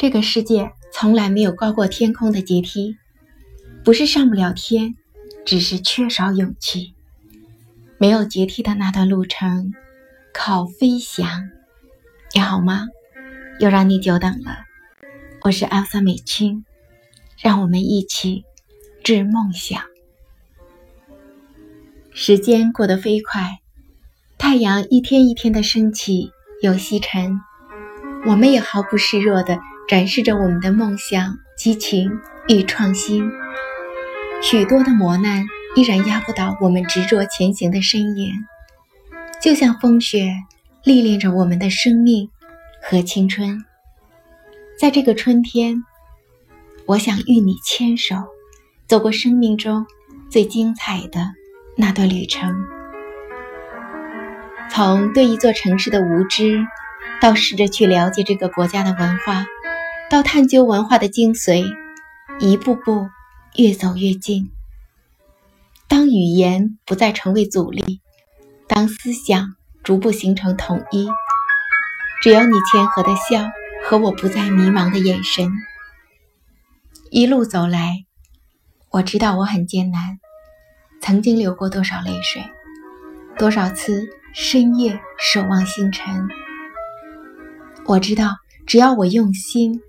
这个世界从来没有高过天空的阶梯，不是上不了天，只是缺少勇气。没有阶梯的那段路程，靠飞翔。你好吗？又让你久等了。我是艾萨美青，让我们一起致梦想。时间过得飞快，太阳一天一天的升起又西沉，我们也毫不示弱的。展示着我们的梦想、激情与创新。许多的磨难依然压不倒我们执着前行的身影，就像风雪历练着我们的生命和青春。在这个春天，我想与你牵手，走过生命中最精彩的那段旅程。从对一座城市的无知，到试着去了解这个国家的文化。到探究文化的精髓，一步步越走越近。当语言不再成为阻力，当思想逐步形成统一，只要你谦和的笑和我不再迷茫的眼神。一路走来，我知道我很艰难，曾经流过多少泪水，多少次深夜守望星辰。我知道，只要我用心。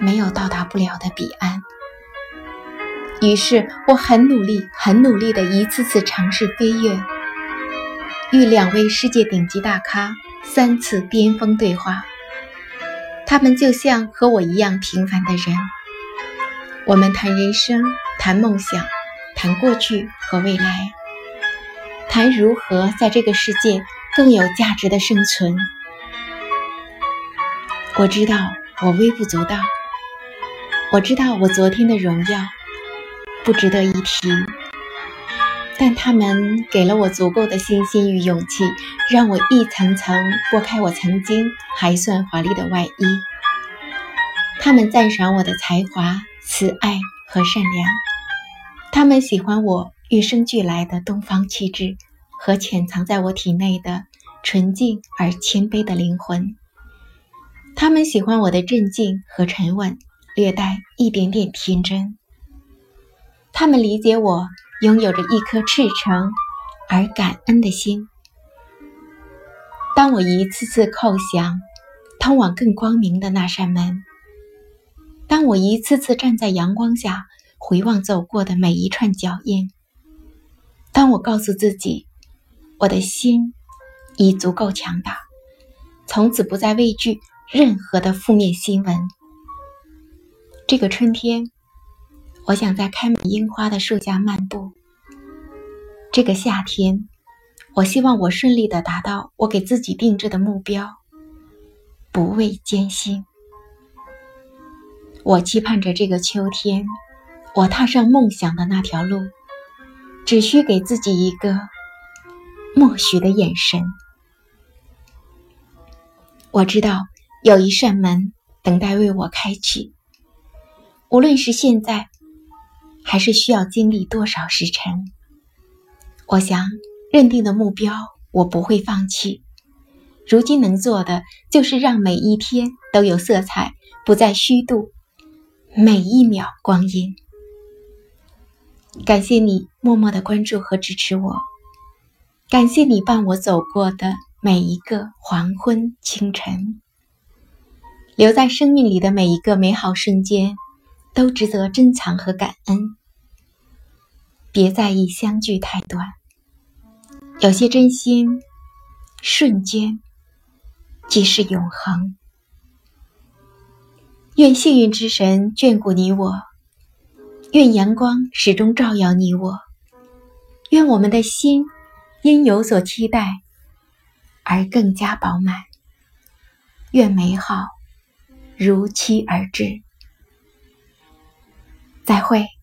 没有到达不了的彼岸。于是我很努力、很努力的一次次尝试飞跃，与两位世界顶级大咖三次巅峰对话。他们就像和我一样平凡的人。我们谈人生，谈梦想，谈过去和未来，谈如何在这个世界更有价值的生存。我知道我微不足道。我知道我昨天的荣耀不值得一提，但他们给了我足够的信心与勇气，让我一层层剥开我曾经还算华丽的外衣。他们赞赏我的才华、慈爱和善良，他们喜欢我与生俱来的东方气质和潜藏在我体内的纯净而谦卑的灵魂，他们喜欢我的镇静和沉稳。略带一点点天真，他们理解我拥有着一颗赤诚而感恩的心。当我一次次叩响通往更光明的那扇门，当我一次次站在阳光下回望走过的每一串脚印，当我告诉自己，我的心已足够强大，从此不再畏惧任何的负面新闻。这个春天，我想在开满樱花的树下漫步。这个夏天，我希望我顺利的达到我给自己定制的目标，不畏艰辛。我期盼着这个秋天，我踏上梦想的那条路，只需给自己一个默许的眼神。我知道有一扇门等待为我开启。无论是现在，还是需要经历多少时辰，我想认定的目标，我不会放弃。如今能做的，就是让每一天都有色彩，不再虚度每一秒光阴。感谢你默默的关注和支持我，感谢你伴我走过的每一个黄昏、清晨，留在生命里的每一个美好瞬间。都值得珍藏和感恩。别在意相聚太短，有些真心，瞬间即是永恒。愿幸运之神眷顾你我，愿阳光始终照耀你我，愿我们的心因有所期待而更加饱满，愿美好如期而至。再会。